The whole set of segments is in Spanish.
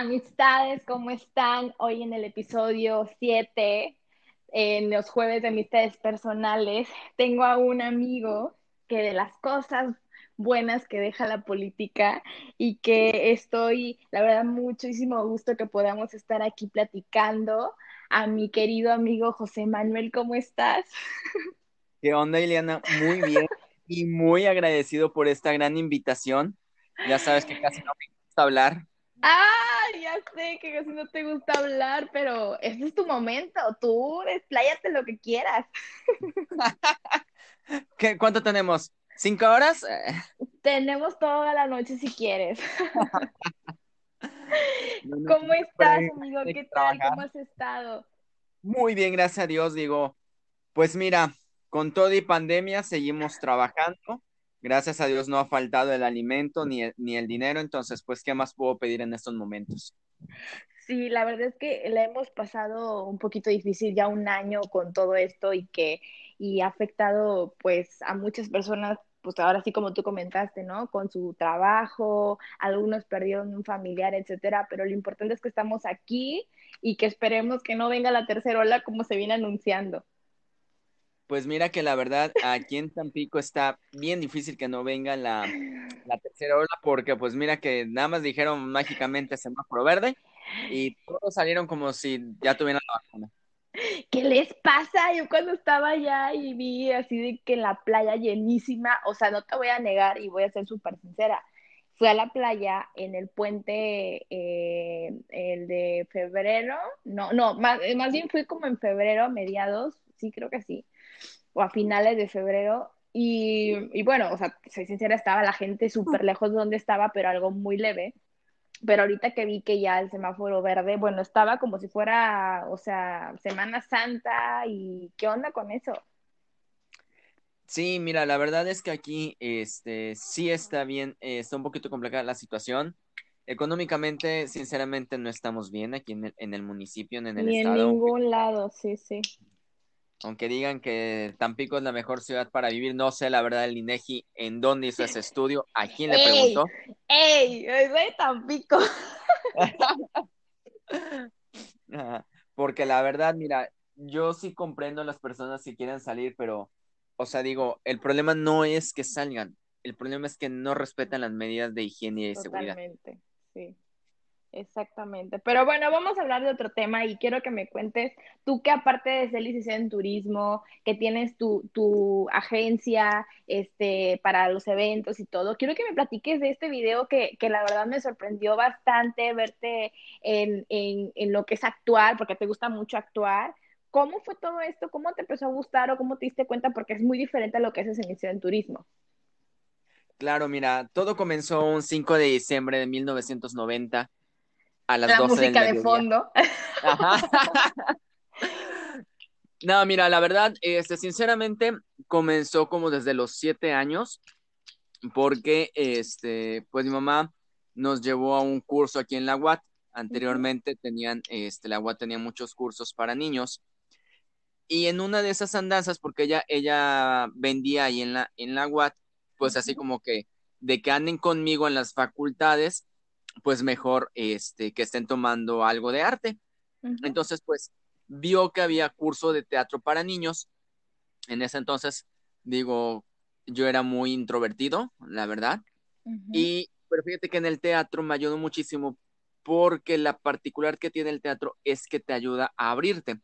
Amistades, ¿cómo están? Hoy en el episodio 7, en los jueves de amistades personales, tengo a un amigo que de las cosas buenas que deja la política y que estoy, la verdad, muchísimo gusto que podamos estar aquí platicando. A mi querido amigo José Manuel, ¿cómo estás? ¿Qué onda, Ileana? Muy bien y muy agradecido por esta gran invitación. Ya sabes que casi no me gusta hablar. Ah, ya sé que casi no te gusta hablar, pero este es tu momento. Tú despláyate lo que quieras. ¿Qué, ¿Cuánto tenemos? ¿Cinco horas? Tenemos toda la noche si quieres. ¿Cómo estás, amigo? ¿Qué tal? ¿Cómo has estado? Muy bien, gracias a Dios, digo. Pues mira, con todo y pandemia seguimos trabajando. Gracias a Dios no ha faltado el alimento ni el, ni el dinero, entonces, pues, ¿qué más puedo pedir en estos momentos? Sí, la verdad es que la hemos pasado un poquito difícil ya un año con todo esto y que y ha afectado pues a muchas personas pues ahora sí como tú comentaste, ¿no? Con su trabajo, algunos perdieron un familiar, etcétera, pero lo importante es que estamos aquí y que esperemos que no venga la tercera ola como se viene anunciando. Pues mira que la verdad, aquí en Tampico está bien difícil que no venga la, la tercera ola, porque pues mira que nada más dijeron mágicamente semáforo verde y todos salieron como si ya tuvieran la vacuna. ¿Qué les pasa? Yo cuando estaba allá y vi así de que la playa llenísima, o sea, no te voy a negar y voy a ser súper sincera, fui a la playa en el puente, eh, el de febrero, no, no, más, más bien fui como en febrero, mediados, sí, creo que sí, o a finales de febrero. Y, y bueno, o sea, soy sincera, estaba la gente súper lejos de donde estaba, pero algo muy leve. Pero ahorita que vi que ya el semáforo verde, bueno, estaba como si fuera, o sea, Semana Santa y ¿qué onda con eso? Sí, mira, la verdad es que aquí este, sí está bien, eh, está un poquito complicada la situación. Económicamente, sinceramente, no estamos bien aquí en el, en el municipio, en el Ni estado. en ningún lado, sí, sí. Aunque digan que Tampico es la mejor ciudad para vivir, no sé la verdad el INEGI en dónde hizo ese estudio, a quién le ¡Ey! preguntó. ¡Ey! Soy Tampico. Porque la verdad, mira, yo sí comprendo a las personas que quieren salir, pero, o sea, digo, el problema no es que salgan, el problema es que no respetan las medidas de higiene y de seguridad. Totalmente, sí. Exactamente. Pero bueno, vamos a hablar de otro tema y quiero que me cuentes, tú que aparte de ser licenciada en turismo, que tienes tu, tu agencia este, para los eventos y todo, quiero que me platiques de este video que, que la verdad me sorprendió bastante verte en, en, en lo que es actuar, porque te gusta mucho actuar. ¿Cómo fue todo esto? ¿Cómo te empezó a gustar o cómo te diste cuenta? Porque es muy diferente a lo que haces en inicio en turismo. Claro, mira, todo comenzó un 5 de diciembre de 1990 a las La 12 del música de fondo. Ajá. No, mira, la verdad, este, sinceramente, comenzó como desde los siete años, porque, este, pues mi mamá nos llevó a un curso aquí en la UAT. Anteriormente tenían, este, la UAT tenía muchos cursos para niños. Y en una de esas andanzas, porque ella, ella vendía ahí en la, en la UAT, pues así como que de que anden conmigo en las facultades, pues mejor, este, que estén tomando algo de arte. Entonces, pues vio que había curso de teatro para niños. En ese entonces, digo, yo era muy introvertido, la verdad. Y, pero fíjate que en el teatro me ayudó muchísimo porque la particular que tiene el teatro es que te ayuda a abrirte.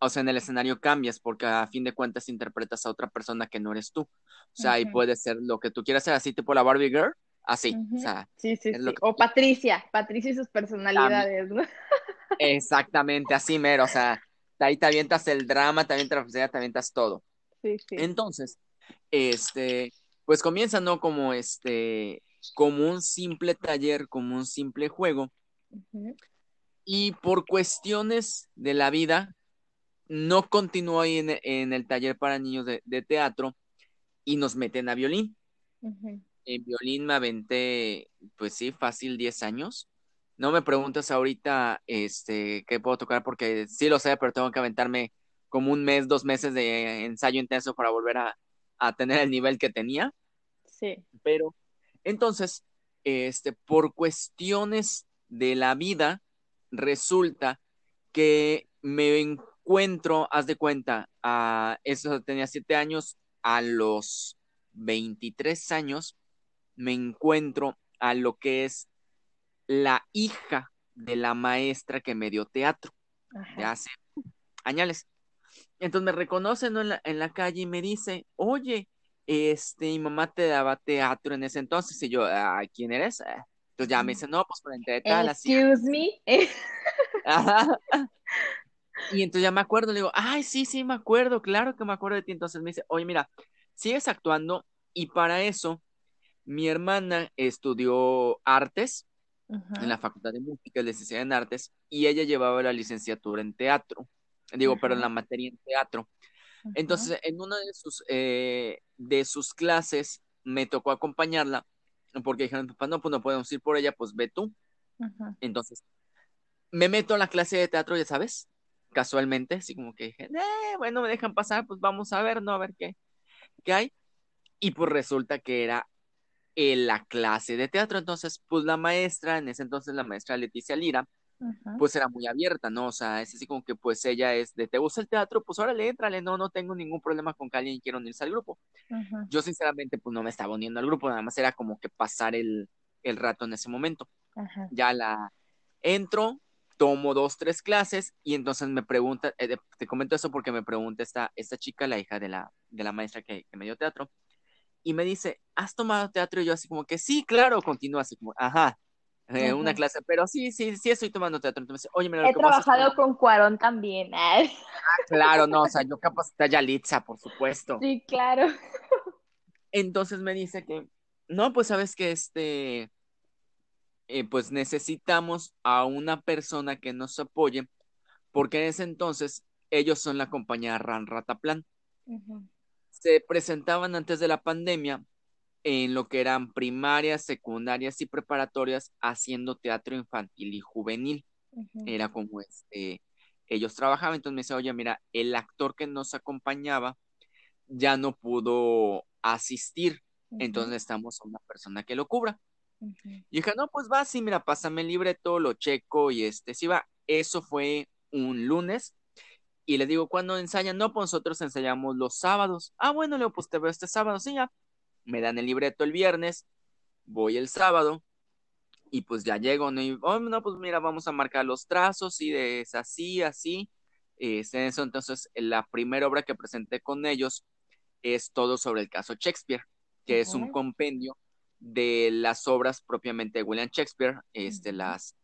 O sea, en el escenario cambias porque a fin de cuentas interpretas a otra persona que no eres tú. O sea, y Ujú. puede ser lo que tú quieras hacer, así tipo la Barbie Girl, así. Ujú. O sea, Sí, sí, sí. que- O Patricia, Patricia y sus personalidades, ¿no? exactamente así mero. O sea, ahí te avientas el drama, te avientas la te avientas todo. Sí, sí. Entonces, este, pues comienza, ¿no? Como este, como un simple taller, como un simple juego, y por cuestiones de la vida, no continuó ahí en, en el taller para niños de, de teatro y nos meten a violín. En violín me aventé, pues sí, fácil 10 años. No me preguntas ahorita, este, qué puedo tocar porque sí lo sé, pero tengo que aventarme como un mes, dos meses de ensayo intenso para volver a, a tener el nivel que tenía. Sí. Pero entonces, este, por cuestiones de la vida, resulta que me encuentro, haz de cuenta, a eso tenía siete años, a los 23 años, me encuentro a lo que es la hija de la maestra que me dio teatro de hace años. Entonces me reconoce en, la, en la calle y me dice, oye, este, mi mamá te daba teatro en ese entonces. Y yo, ah, ¿quién eres? Ah, entonces ya me dice, no, pues por entre tal, así. Excuse me. Y entonces ya me acuerdo, le digo, ay, sí, sí, me acuerdo, claro que me acuerdo de ti. Entonces me dice, oye, mira, sigues actuando y para eso mi hermana estudió artes en la Facultad de Música, licenciada en artes, y ella llevaba la licenciatura en teatro, digo, pero en la materia en teatro. Entonces, en una de sus, eh, de sus clases me tocó acompañarla, porque dijeron, papá, no, pues no podemos ir por ella, pues ve tú. Entonces, me meto a la clase de teatro, ya sabes, casualmente, así como que dije, eh, bueno, me dejan pasar, pues vamos a ver, ¿no? A ver qué, qué hay. Y pues resulta que era en la clase de teatro. Entonces, pues la maestra, en ese entonces la maestra Leticia Lira, pues era muy abierta, ¿no? O sea, es así como que pues ella es de, ¿te gusta el teatro? Pues órale, éntrale, no, no tengo ningún problema con que alguien quiera unirse al grupo. Yo sinceramente pues no me estaba uniendo al grupo, nada más era como que pasar el, el rato en ese momento. Ya la entro, tomo dos, tres clases y entonces me pregunta, eh, te comento eso porque me pregunta esta, esta chica, la hija de la, de la maestra que, que me dio teatro, y me dice, ¿has tomado teatro? Y yo así como que sí, claro, continúa así como, ajá, eh, una clase, pero sí, sí, sí estoy tomando teatro. Entonces, oye, mira, He trabajado con Cuarón también. Ah, claro, no, o sea, yo capaz está Yalitza, por supuesto. Sí, claro. Entonces me dice que, no, pues sabes que este, eh, pues necesitamos a una persona que nos apoye, porque en ese entonces ellos son la compañía Ran Rataplan se presentaban antes de la pandemia en lo que eran primarias, secundarias y preparatorias haciendo teatro infantil y juvenil. Era como este, ellos trabajaban, entonces me dice, oye, mira, el actor que nos acompañaba ya no pudo asistir, entonces necesitamos a una persona que lo cubra. Y dije, no, pues va, sí, mira, pásame el libreto, lo checo y este, sí va. Eso fue un lunes y le digo, ¿cuándo ensayan? No, pues nosotros ensayamos los sábados. Ah, bueno, Leo, pues te veo este sábado, sí, ya. Me dan el libreto el viernes, voy el sábado, y pues ya llego, ¿no? Y, oh, no, pues mira, vamos a marcar los trazos, y de es así, así. Es eso, entonces, la primera obra que presenté con ellos es todo sobre el caso Shakespeare, que es un compendio de las obras propiamente de William Shakespeare, este, las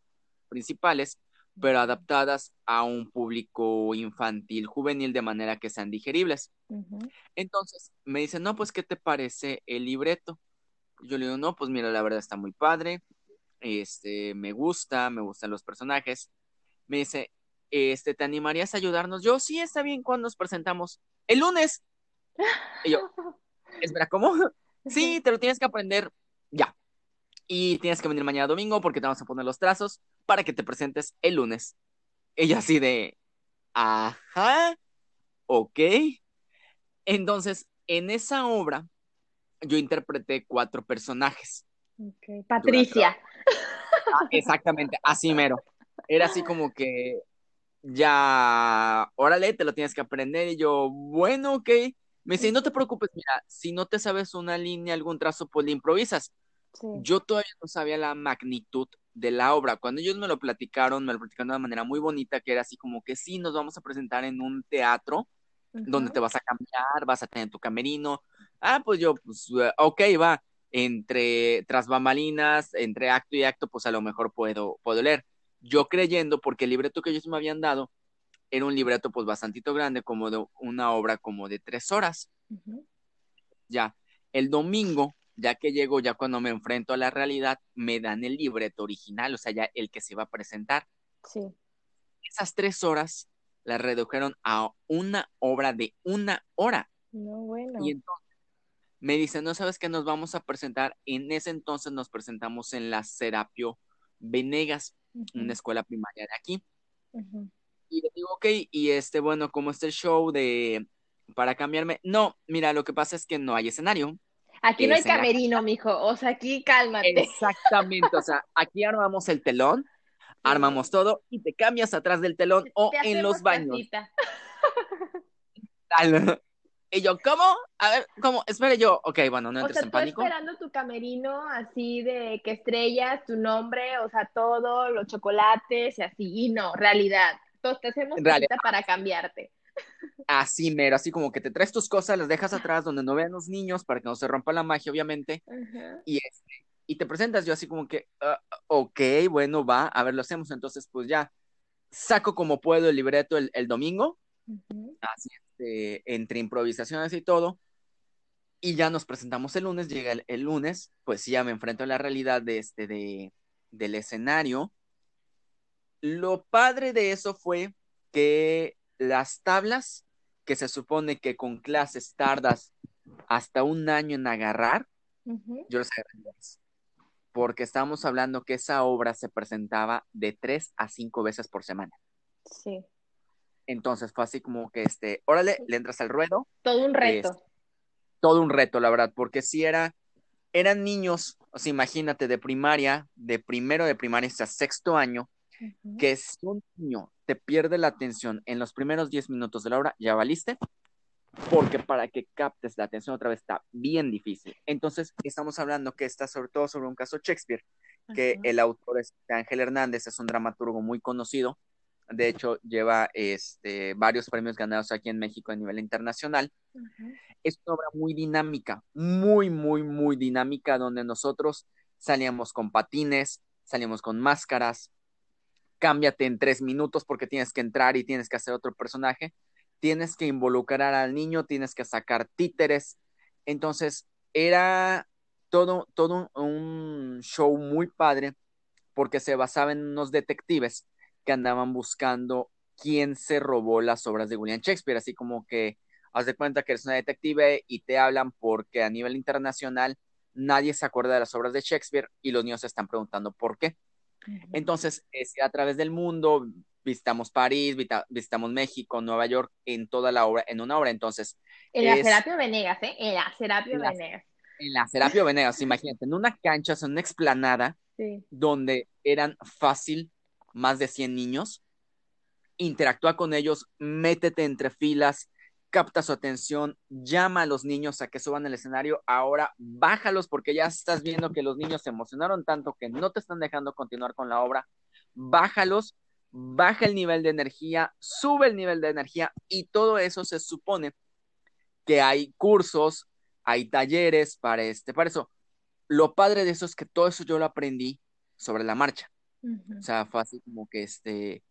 principales, pero adaptadas a un público infantil, juvenil, de manera que sean digeribles. Entonces me dicen, no, pues, ¿qué te parece el libreto? Yo le digo, no, pues mira, la verdad está muy padre, este, me gusta, me gustan los personajes. Me dice, este, ¿te animarías a ayudarnos? Yo, sí, está bien, ¿cuándo nos presentamos? El lunes. Y yo, espera, ¿cómo? Sí, te lo tienes que aprender ya. Y tienes que venir mañana domingo porque te vamos a poner los trazos para que te presentes el lunes. Ella así de, ajá, ok. Entonces, en esa obra, yo interpreté cuatro personajes. Okay. Patricia. Ah, exactamente, así mero. Era así como que ya, órale, te lo tienes que aprender. Y yo, bueno, ok. Me dice, no te preocupes, mira, si no te sabes una línea, algún trazo, pues le improvisas. Yo todavía no sabía la magnitud de la obra. Cuando ellos me lo platicaron, me lo platicaron de una manera muy bonita, que era así como que sí, nos vamos a presentar en un teatro donde te vas a cambiar, vas a tener tu camerino. Ah, pues yo, pues, eh, ok, va. Entre tras bambalinas, entre acto y acto, pues a lo mejor puedo, puedo leer. Yo creyendo, porque el libreto que ellos me habían dado era un libreto pues bastantito grande, como de una obra como de tres horas. Ya, el domingo ya que llego, ya cuando me enfrento a la realidad, me dan el libreto original, o sea, ya el que se va a presentar. Sí. Esas tres horas las redujeron a una obra de una hora. No, bueno. Y entonces me dicen, no sabes que nos vamos a presentar. En ese entonces nos presentamos en la Serapio Venegas, una escuela primaria de aquí. Y le digo, ok, y este, bueno, como este show de para cambiarme. No, mira, lo que pasa es que no hay escenario. Aquí no hay camerino, mijo. O sea, aquí cálmate. Exactamente. O sea, aquí armamos el telón armamos todo y te cambias atrás del telón o en los baños. Y yo, ¿cómo? A ver, ¿cómo? Espere yo. Ok, bueno, no entres o sea, en pánico. esperando tu camerino así de que estrellas, tu nombre, o sea, todo, los chocolates y así. Y no, realidad. Entonces te hacemos cita para cambiarte. Así mero, así como que te traes tus cosas, las dejas atrás donde no vean los niños para que no se rompa la magia, obviamente. Y este, y te presentas yo así como que, ah, ok, bueno, va, a ver, lo hacemos. Entonces, pues ya, saco como puedo el libreto el, domingo, así este, entre improvisaciones y todo, y ya nos presentamos el lunes, llega el, lunes, pues ya me enfrento a la realidad de este, de, del escenario. Lo padre de eso fue que las tablas, que se supone que con clases tardas hasta un año en agarrar, yo las agarré porque estamos hablando que esa obra se presentaba de tres a cinco veces por semana. Sí. Entonces fue así como que, este, órale, le entras al ruedo. Todo un reto. todo un reto, la verdad, porque si era, eran niños, o sea, imagínate, de primaria, de primero de primaria hasta sexto año, que si un niño te pierde la atención en los primeros diez minutos de la obra, ya valiste, porque para que captes la atención otra vez está bien difícil. Entonces, estamos hablando que está sobre todo sobre un caso Shakespeare, que el autor es Ángel Hernández, es un dramaturgo muy conocido, de hecho lleva este, varios premios ganados aquí en México a nivel internacional. Es una obra muy dinámica, muy, muy, muy dinámica, donde nosotros salíamos con patines, salíamos con máscaras, cámbiate en tres minutos porque tienes que entrar y tienes que hacer otro personaje tienes que involucrar al niño, tienes que sacar títeres. Entonces, era todo, todo un show muy padre porque se basaba en unos detectives que andaban buscando quién se robó las obras de William Shakespeare, así como que haz de cuenta que eres una detective y te hablan porque a nivel internacional nadie se acuerda de las obras de Shakespeare y los niños se están preguntando por qué. Entonces, es a través del mundo visitamos París, visitamos México, Nueva York, en toda la obra, en una obra. Entonces. En la Serapio Venegas, ¿eh? En la Serapio Venegas. En la Serapio Venegas, imagínate, en una cancha, en una explanada, donde eran fácil más de 100 niños. Interactúa con ellos, métete entre filas, capta su atención, llama a los niños a que suban al escenario, ahora bájalos porque ya estás viendo que los niños se emocionaron tanto que no te están dejando continuar con la obra, bájalos baja el nivel de energía, sube el nivel de energía y todo eso se supone que hay cursos, hay talleres para este, para eso. Lo padre de eso es que todo eso yo lo aprendí sobre la marcha. O sea, fue así como que este,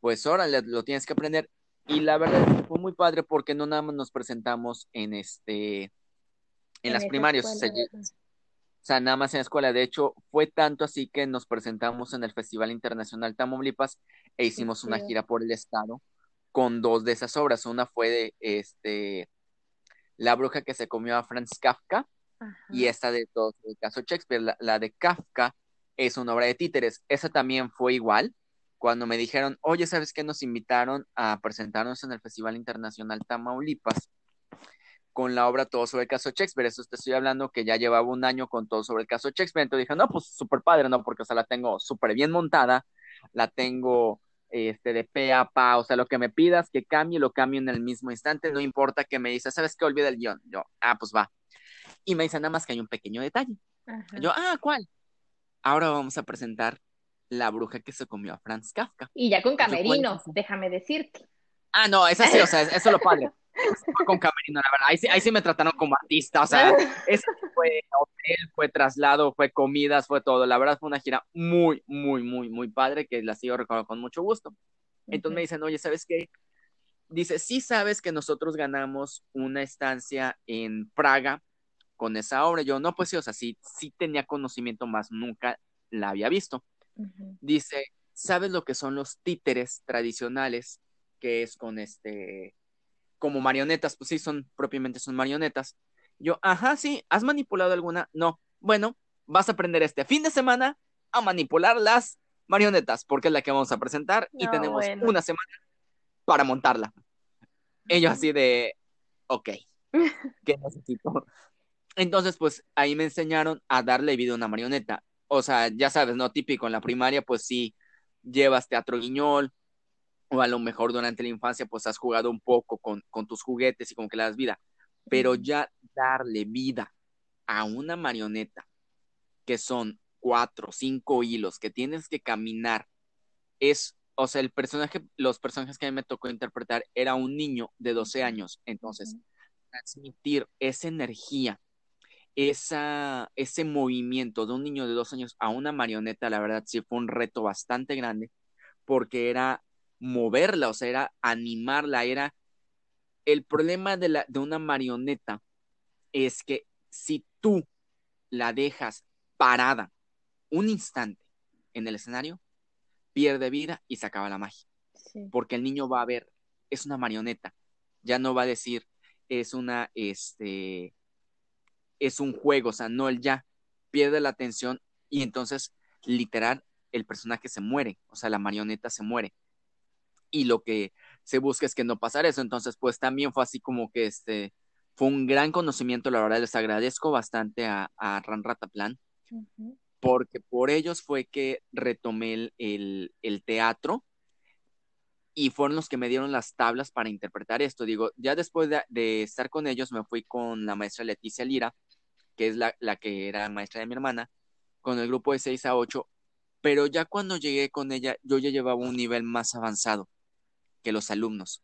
pues ahora lo tienes que aprender. Y la verdad fue muy padre porque no nada más nos presentamos en este, en, las primarias sea, nada más en la escuela. De hecho, fue tanto así que nos presentamos en el Festival Internacional Tamaulipas e hicimos una gira por el estado con dos de esas obras. Una fue de este La bruja que se comió a Franz Kafka y esta de todo el caso Shakespeare. La, de Kafka es una obra de títeres. Esa también fue igual. Cuando me dijeron, oye, ¿sabes qué? Nos invitaron a presentarnos en el Festival Internacional Tamaulipas con la obra Todo sobre el caso Shakespeare. Eso te estoy hablando que ya llevaba un año con Todo sobre el caso Shakespeare. Entonces dije, no, pues súper padre, ¿no? Porque, o sea, la tengo súper bien montada, la tengo este, de pe a pa, o sea, lo que me pidas que cambie, lo cambio en el mismo instante, no importa que me dice, ¿sabes qué? Olvida el guion. Yo, ah, pues va. Y me dice nada más que hay un pequeño detalle. Yo, ah, ¿cuál? Ahora vamos a presentar La bruja que se comió a Franz Kafka. Y ya con camerino, déjame decirte. Ah, no, es así, o sea, eso es lo padre con Camerino, la verdad. Ahí sí, ahí sí me trataron como artista, o sea, eso fue hotel, fue traslado, fue comidas, fue todo. La verdad fue una gira muy, muy, muy, muy padre que la sigo recordando con mucho gusto. Entonces me dicen, oye, ¿sabes qué? Dice, sí sabes que nosotros ganamos una estancia en Praga con esa obra. Yo, no, pues sí, o sea, sí, sí tenía conocimiento más, nunca la había visto. Dice, ¿sabes lo que son los títeres tradicionales? Que es con este, como marionetas, pues sí, son propiamente son marionetas. Yo, ajá, sí, ¿has manipulado alguna? No. Bueno, vas a aprender este fin de semana a manipular las marionetas, porque es la que vamos a presentar y tenemos una semana para montarla. Ellos así de, ok, ¿qué necesito? Entonces, pues ahí me enseñaron a darle vida a una marioneta. O sea, ya sabes, ¿no? Típico en la primaria, pues sí, llevas teatro guiñol, o a lo mejor durante la infancia pues has jugado un poco con, con tus juguetes y como que le das vida, pero ya darle vida a una marioneta que son cuatro, cinco hilos que tienes que caminar, es, o sea, el personaje, los personajes que a mí me tocó interpretar era un niño de 12 años, entonces transmitir esa energía, esa, ese movimiento de un niño de dos años a una marioneta, la verdad sí fue un reto bastante grande, porque era moverla, o sea, era animarla, era el problema de, la, de una marioneta es que si tú la dejas parada un instante en el escenario, pierde vida y se acaba la magia. Porque el niño va a ver, es una marioneta, ya no va a decir, es una, este, es un juego, o sea, no el ya, pierde la atención y entonces, literal, el personaje se muere, o sea, la marioneta se muere. Y lo que se busca es que no pasara eso, entonces, pues también fue así como que este, fue un gran conocimiento, la verdad, les agradezco bastante a, a Ran Rataplan, porque por ellos fue que retomé el, el teatro y fueron los que me dieron las tablas para interpretar esto. Digo, ya después de, estar con ellos, me fui con la maestra Leticia Lira, que es la, que era maestra de mi hermana, con el grupo de 6 a 8, pero ya cuando llegué con ella, yo ya llevaba un nivel más avanzado que los alumnos,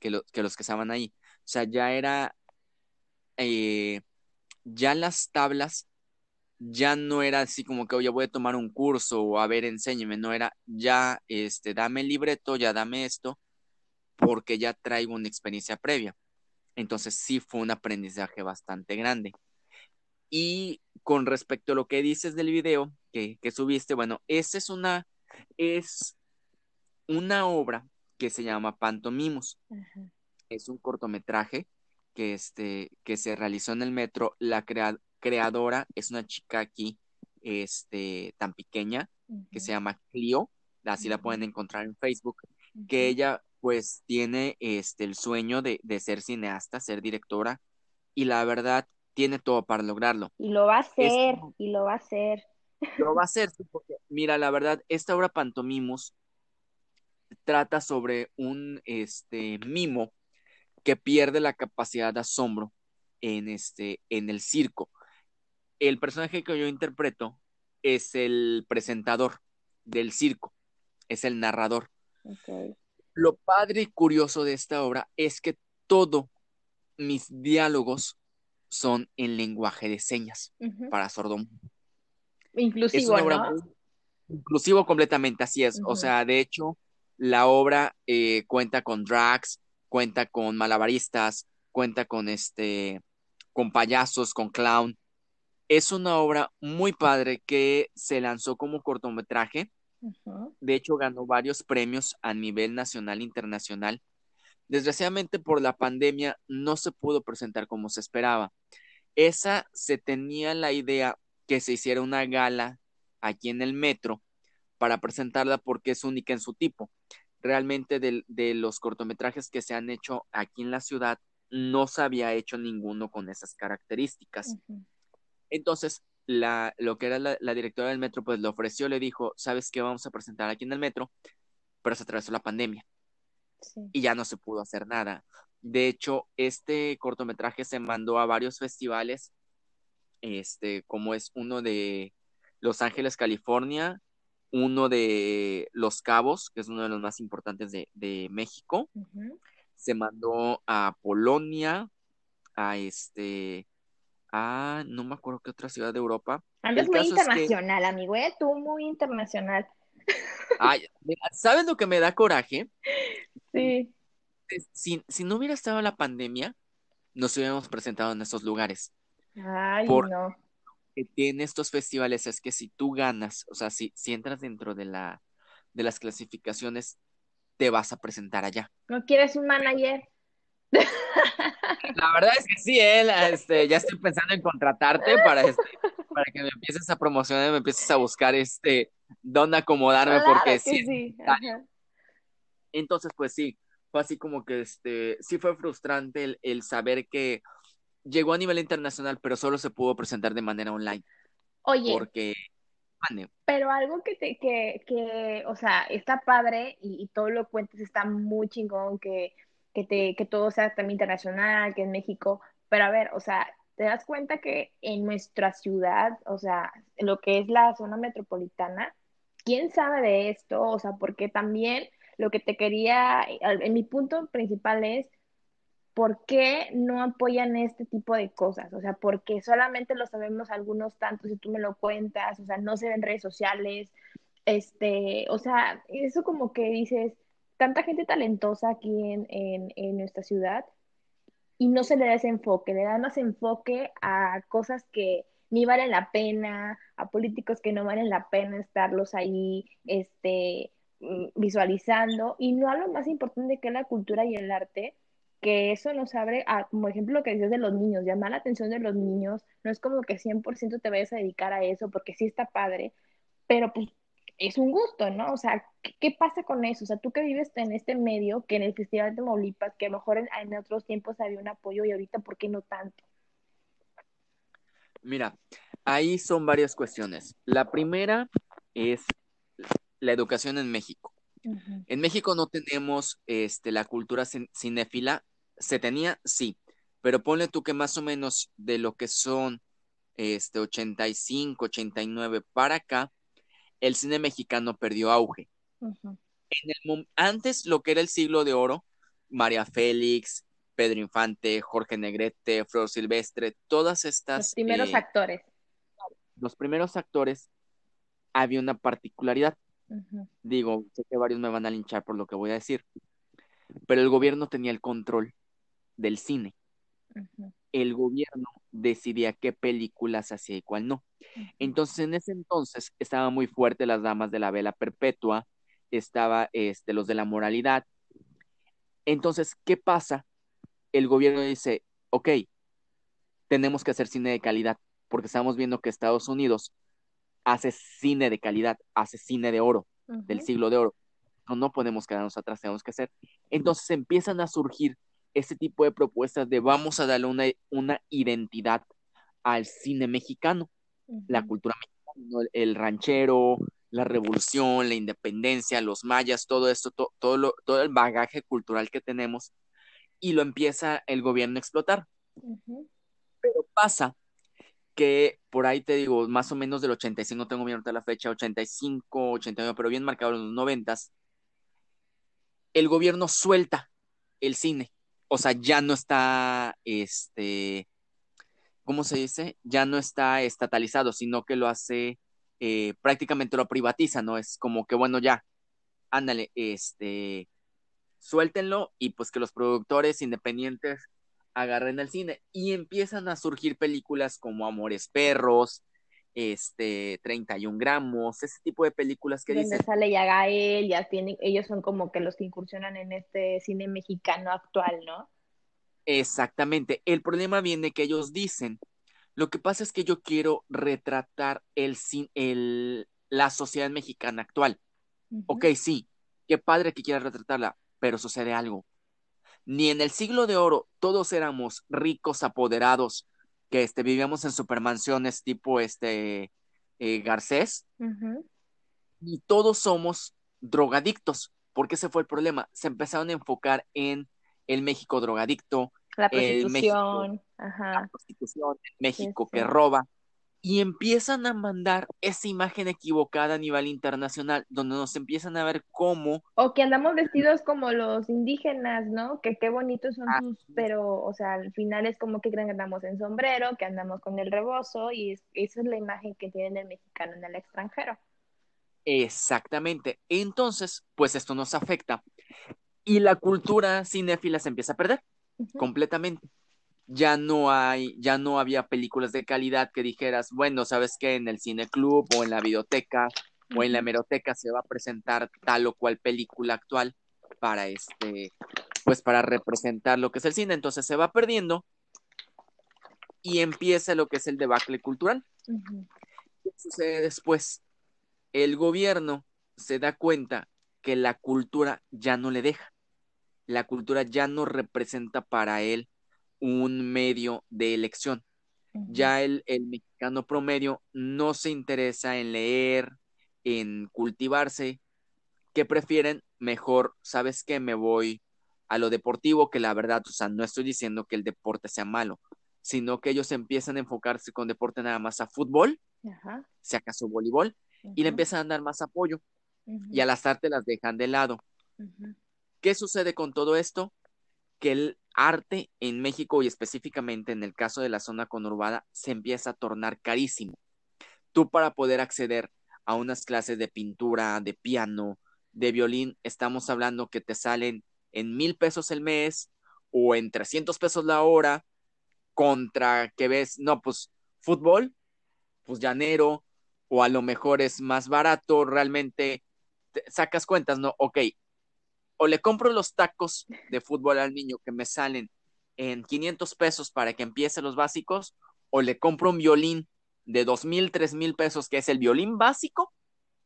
que, que los que estaban ahí. O sea, ya era, eh, ya las tablas ya no era así como que, oye, voy a tomar un curso o a ver, enséñeme, no era ya, este, dame el libreto, ya dame esto, porque ya traigo una experiencia previa. Entonces sí fue un aprendizaje bastante grande. Y con respecto a lo que dices del video que, que subiste, bueno, esa es una, es una obra que se llama Pantomimos. Es un cortometraje que, este, que se realizó en el metro. La, crea, creadora es una chica aquí, este, tan pequeña, que se llama Clio, así la pueden encontrar en Facebook, que ella pues tiene este, el sueño de, ser cineasta, ser directora, y la verdad tiene todo para lograrlo. Y lo va a hacer, y lo va a hacer. Lo va a hacer, porque mira, la verdad, esta obra Pantomimos trata sobre un este, mimo que pierde la capacidad de asombro en, este, en el circo el personaje que yo interpreto es el presentador del circo, es el narrador. Lo padre y curioso de esta obra es que todos mis diálogos son en lenguaje de señas para sordo. Inclusivo, Inclusivo completamente, así es. O sea, de hecho, la obra eh, cuenta con drags, cuenta con malabaristas, cuenta con este, con payasos, con clown, es una obra muy padre que se lanzó como cortometraje. De hecho, ganó varios premios a nivel nacional e internacional. Desgraciadamente por la pandemia no se pudo presentar como se esperaba. Esa se tenía la idea que se hiciera una gala aquí en el metro para presentarla porque es única en su tipo. Realmente de, los cortometrajes que se han hecho aquí en la ciudad, no se había hecho ninguno con esas características. Entonces, la, lo que era la, directora del metro, pues le ofreció, le dijo, ¿sabes qué vamos a presentar aquí en el metro? Pero se atravesó la pandemia. Y ya no se pudo hacer nada. De hecho, este cortometraje se mandó a varios festivales, este, como es uno de Los Ángeles, California, uno de Los Cabos, que es uno de los más importantes de, México. Se mandó a Polonia, a este, Ah, no me acuerdo qué otra ciudad de Europa. Andas muy internacional, amigo, ¿eh? Tú muy internacional. Ay, ¿sabes lo que me da coraje? Sí. Si, si no hubiera estado la pandemia, nos hubiéramos presentado en estos lugares. Ay, no. Que tiene estos festivales es que si tú ganas, o sea, si, si entras dentro de la de las clasificaciones, te vas a presentar allá. ¿No quieres un manager? La verdad es que sí, él, este, ya estoy pensando en contratarte para, este, para que me empieces a promocionar, me empieces a buscar este, dónde acomodarme, porque sí. Entonces, pues sí, fue así como que este, sí fue frustrante el, el saber que llegó a nivel internacional, pero solo se pudo presentar de manera online. Oye. Porque Pero algo que, te, que, que, o sea, está padre y, y todo lo cuentes, está muy chingón que, que, te, que todo sea también internacional, que en México, pero a ver, o sea, te das cuenta que en nuestra ciudad, o sea, lo que es la zona metropolitana, ¿quién sabe de esto? O sea, porque también lo que te quería, en mi punto principal es, ¿por qué no apoyan este tipo de cosas? O sea, porque solamente lo sabemos algunos tantos y tú me lo cuentas, o sea, no se ven redes sociales, este, o sea, eso como que dices, tanta gente talentosa aquí en, en, nuestra ciudad y no se le da ese enfoque, le dan más enfoque a cosas que ni valen la pena, a políticos que no valen la pena estarlos ahí, este, visualizando, y no a lo más importante que la cultura y el arte, que eso nos abre a, como ejemplo lo que dices de los niños, llamar la atención de los niños, no es como que 100% te vayas a dedicar a eso, porque sí está padre, pero pues es un gusto, ¿no? O sea, ¿qué, pasa con eso? O sea, tú que vives en este medio, que en el Festival de Tamaulipas, que a lo mejor en, otros tiempos había un apoyo y ahorita, ¿por qué no tanto? Mira, ahí son varias cuestiones. La primera es la educación en México. En México no tenemos este, la cultura cinéfila. Se tenía, sí, pero ponle tú que más o menos de lo que son este, 85, 89 para acá, el cine mexicano perdió auge. antes, lo que era el siglo de oro, María Félix, Pedro Infante, Jorge Negrete, Flor Silvestre, todas estas... Los primeros eh, actores. Los primeros actores, había una particularidad. Digo, sé que varios me van a linchar por lo que voy a decir, pero el gobierno tenía el control del cine. El gobierno decidía qué películas hacía y cuál no. Entonces, en ese entonces estaban muy fuertes las damas de la vela perpetua, estaba este, los de la moralidad. Entonces, ¿qué pasa? El gobierno dice, ok, tenemos que hacer cine de calidad, porque estamos viendo que Estados Unidos hace cine de calidad, hace cine de oro, del siglo de oro. No, no podemos quedarnos atrás, tenemos que hacer. Entonces empiezan a surgir ese tipo de propuestas de vamos a darle una, una identidad al cine mexicano la cultura mexicana, el ranchero, la revolución, la independencia, los mayas, todo esto, todo, todo el bagaje cultural que tenemos, y lo empieza el gobierno a explotar. Pero pasa que por ahí te digo, más o menos del 85, no tengo bien ahorita la fecha, 85, 89, pero bien marcado en los 90, el gobierno suelta el cine. O sea, ya no está este ¿cómo se dice? Ya no está estatalizado, sino que lo hace, eh, prácticamente lo privatiza, ¿no? Es como que, bueno, ya, ándale, este, suéltenlo y pues que los productores independientes agarren el cine y empiezan a surgir películas como Amores Perros, este, 31 gramos, ese tipo de películas que Donde sale ya Gael, ya tienen, ellos son como que los que incursionan en este cine mexicano actual, ¿no? Exactamente. El problema viene que ellos dicen, lo que pasa es que yo quiero retratar el, el, la sociedad mexicana actual. Ok, sí, qué padre que quieras retratarla, pero sucede algo. Ni en el siglo de oro todos éramos ricos, apoderados, que este, vivíamos en supermansiones tipo este eh, Garcés, y todos somos drogadictos, porque ese fue el problema. Se empezaron a enfocar en el México drogadicto, la prostitución, México, la prostitución, México que roba, y empiezan a mandar esa imagen equivocada a nivel internacional, donde nos empiezan a ver cómo... O que andamos vestidos como los indígenas, ¿no? Que qué bonitos son sus, pero, o sea, al final es como que creen que andamos en sombrero, que andamos con el rebozo, y esa es la imagen que tienen el mexicano en el extranjero. Exactamente. Entonces, pues esto nos afecta y la cultura cinéfila se empieza a perder completamente. Ya no hay, ya no había películas de calidad que dijeras, bueno, sabes que en el cine club o en la biblioteca o en la hemeroteca se va a presentar tal o cual película actual para este, pues para representar lo que es el cine. Entonces se va perdiendo y empieza lo que es el debacle cultural. ¿Qué sucede después? El gobierno se da cuenta que la cultura ya no le deja la cultura ya no representa para él un medio de elección, Ya el, el mexicano promedio no se interesa en leer, en cultivarse, que prefieren mejor, ¿sabes qué? Me voy a lo deportivo, que la verdad, o sea, no estoy diciendo que el deporte sea malo, sino que ellos empiezan a enfocarse con deporte nada más a fútbol, si acaso voleibol, y le empiezan a dar más apoyo, y a las artes las dejan de lado. ¿Qué sucede con todo esto? Que el arte en México y específicamente en el caso de la zona conurbada se empieza a tornar carísimo. Tú para poder acceder a unas clases de pintura, de piano, de violín, estamos hablando que te salen en mil pesos el mes o en 300 pesos la hora contra que ves, no, pues fútbol, pues llanero, o a lo mejor es más barato, realmente sacas cuentas, ¿no? Ok, o le compro los tacos de fútbol al niño que me salen en 500 pesos para que empiece los básicos, o le compro un violín de dos mil, tres mil pesos, que es el violín básico,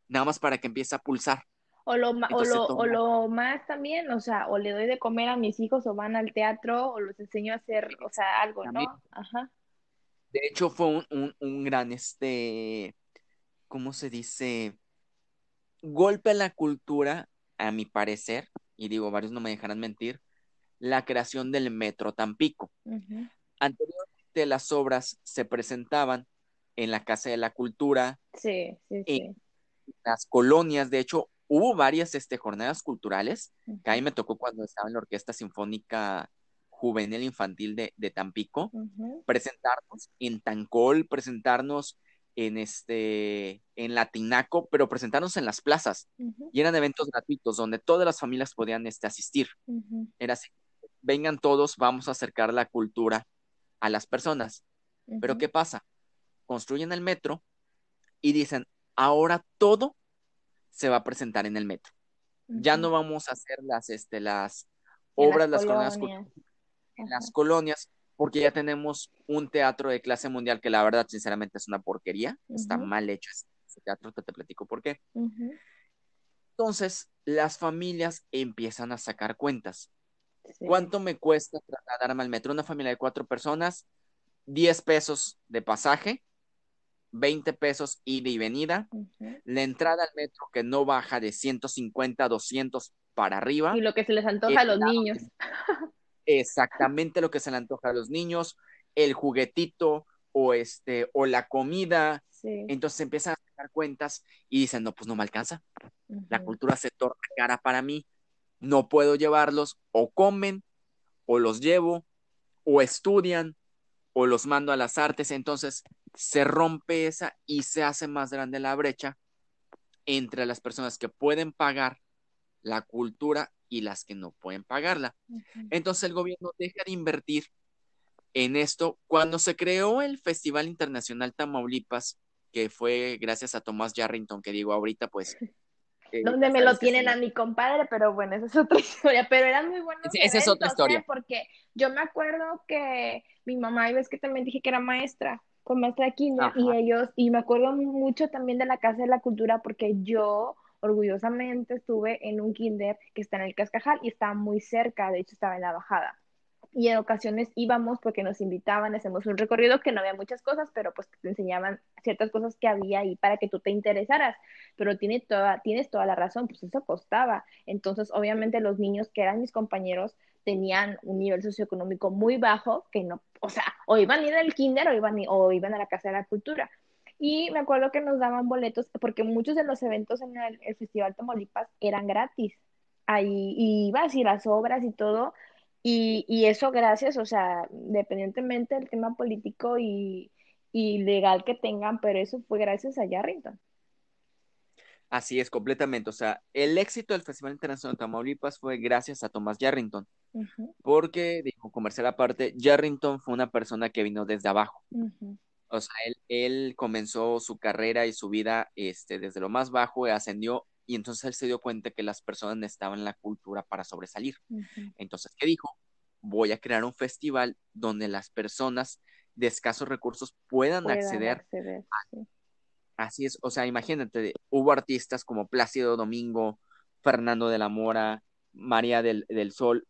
nada más para que empiece a pulsar. O lo, o, lo, o lo, más también, o sea, o le doy de comer a mis hijos o van al teatro o los enseño a hacer, o sea, algo, ¿no? Ajá. De hecho, fue un, un, un gran, este, ¿cómo se dice? Golpe a la cultura, a mi parecer, y digo, varios no me dejarán mentir, la creación del Metro Tampico. Anteriormente las obras se presentaban en la Casa de la Cultura, sí, sí, en las colonias, de hecho, hubo varias este, jornadas culturales, que ahí me tocó cuando estaba en la Orquesta Sinfónica Juvenil Infantil de, de Tampico, presentarnos en Tancol, presentarnos en este en Latinaco, pero presentarnos en las plazas. Y eran eventos gratuitos donde todas las familias podían este, asistir. Era así, vengan todos, vamos a acercar la cultura a las personas. Pero ¿qué pasa? Construyen el metro y dicen, ahora todo se va a presentar en el metro. Ya no vamos a hacer las, este, las obras, las, colonias. en las colonias, porque ya tenemos un teatro de clase mundial que la verdad, sinceramente, es una porquería. Está mal hecho ese teatro, te, te platico por qué. Entonces, las familias empiezan a sacar cuentas. ¿Cuánto me cuesta trasladarme al metro? Una familia de cuatro personas, 10 pesos de pasaje, 20 pesos ida y venida. La entrada al metro que no baja de 150, 200 para arriba. Y lo que se les antoja a los niños. Exactamente lo que se le antoja a los niños, el juguetito o este o la comida. Entonces empiezan a sacar cuentas y dicen, "No, pues no me alcanza. La cultura se torna cara para mí. No puedo llevarlos o comen o los llevo o estudian o los mando a las artes." Entonces, se rompe esa y se hace más grande la brecha entre las personas que pueden pagar la cultura y las que no pueden pagarla. Entonces el gobierno deja de invertir en esto. Cuando se creó el Festival Internacional Tamaulipas, que fue gracias a Tomás Yarrington, que digo ahorita, pues... Eh, Donde me lo tienen a mi compadre, pero bueno, esa es otra historia, pero eran muy buenos. esa es otra historia. ¿eh? Porque yo me acuerdo que mi mamá, y ves que también dije que era maestra, con maestra kinder y ellos, y me acuerdo mucho también de la Casa de la Cultura porque yo orgullosamente estuve en un kinder que está en el Cascajal y estaba muy cerca, de hecho estaba en la bajada. Y en ocasiones íbamos porque nos invitaban, hacemos un recorrido que no había muchas cosas, pero pues te enseñaban ciertas cosas que había ahí para que tú te interesaras. Pero tiene toda, tienes toda la razón, pues eso costaba. Entonces, obviamente los niños que eran mis compañeros tenían un nivel socioeconómico muy bajo, que no, o sea, o iban a ir al kinder o iban, o iban a la Casa de la Cultura. Y me acuerdo que nos daban boletos, porque muchos de los eventos en el, Festival Tamaulipas eran gratis. Ahí ibas y las obras y todo, y, y, eso gracias, o sea, independientemente del tema político y, y legal que tengan, pero eso fue gracias a Yarrington. Así es, completamente. O sea, el éxito del Festival Internacional de Tamaulipas fue gracias a Tomás Yarrington. Porque, dijo comercial aparte, Yarrington fue una persona que vino desde abajo. O sea, él, él, comenzó su carrera y su vida este, desde lo más bajo, ascendió y entonces él se dio cuenta que las personas necesitaban la cultura para sobresalir. Entonces, ¿qué dijo? Voy a crear un festival donde las personas de escasos recursos puedan, acceder, a, Así es, o sea, imagínate, hubo artistas como Plácido Domingo, Fernando de la Mora, María del, Sol,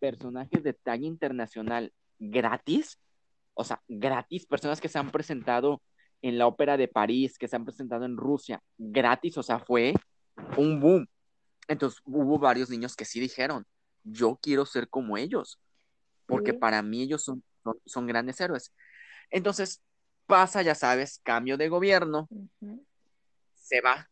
personajes de talla internacional gratis, o sea, gratis, personas que se han presentado en la Ópera de París, que se han presentado en Rusia, gratis, o sea, fue un boom. Entonces hubo varios niños que sí dijeron, yo quiero ser como ellos, porque para mí ellos son, son, grandes héroes. Entonces pasa, ya sabes, cambio de gobierno, se va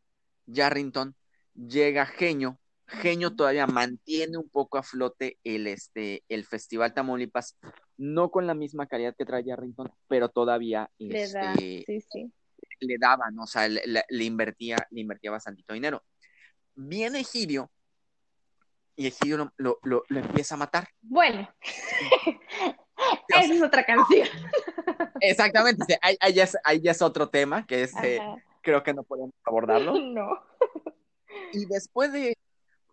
Yarrington, llega Genio, Genio todavía mantiene un poco a flote el, este, el Festival Tamaulipas, no con la misma calidad que trae Yarrington, pero todavía le, este, le daban, o sea, le, invertía, le invertía bastante dinero. Viene Egidio y Egidio lo, lo, empieza a matar. Bueno, esa es otra canción. Exactamente, ahí, ya es, ya es, otro tema que es, eh, creo que no podemos abordarlo. No. Y después de,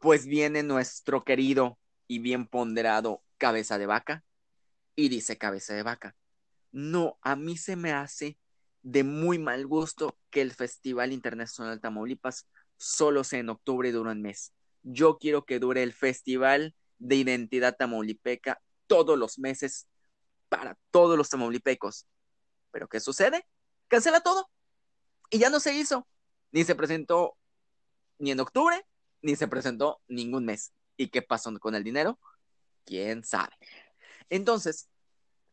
pues viene nuestro querido y bien ponderado cabeza de vaca y dice cabeza de vaca. No, a mí se me hace de muy mal gusto que el Festival Internacional Tamaulipas solo sea en octubre y dure un mes. Yo quiero que dure el Festival de Identidad Tamaulipeca todos los meses para todos los tamaulipecos. Pero ¿qué sucede? Cancela todo. Y ya no se hizo. Ni se presentó ni en octubre, ni se presentó ningún mes. ¿Y qué pasó con el dinero? ¿Quién sabe? Entonces,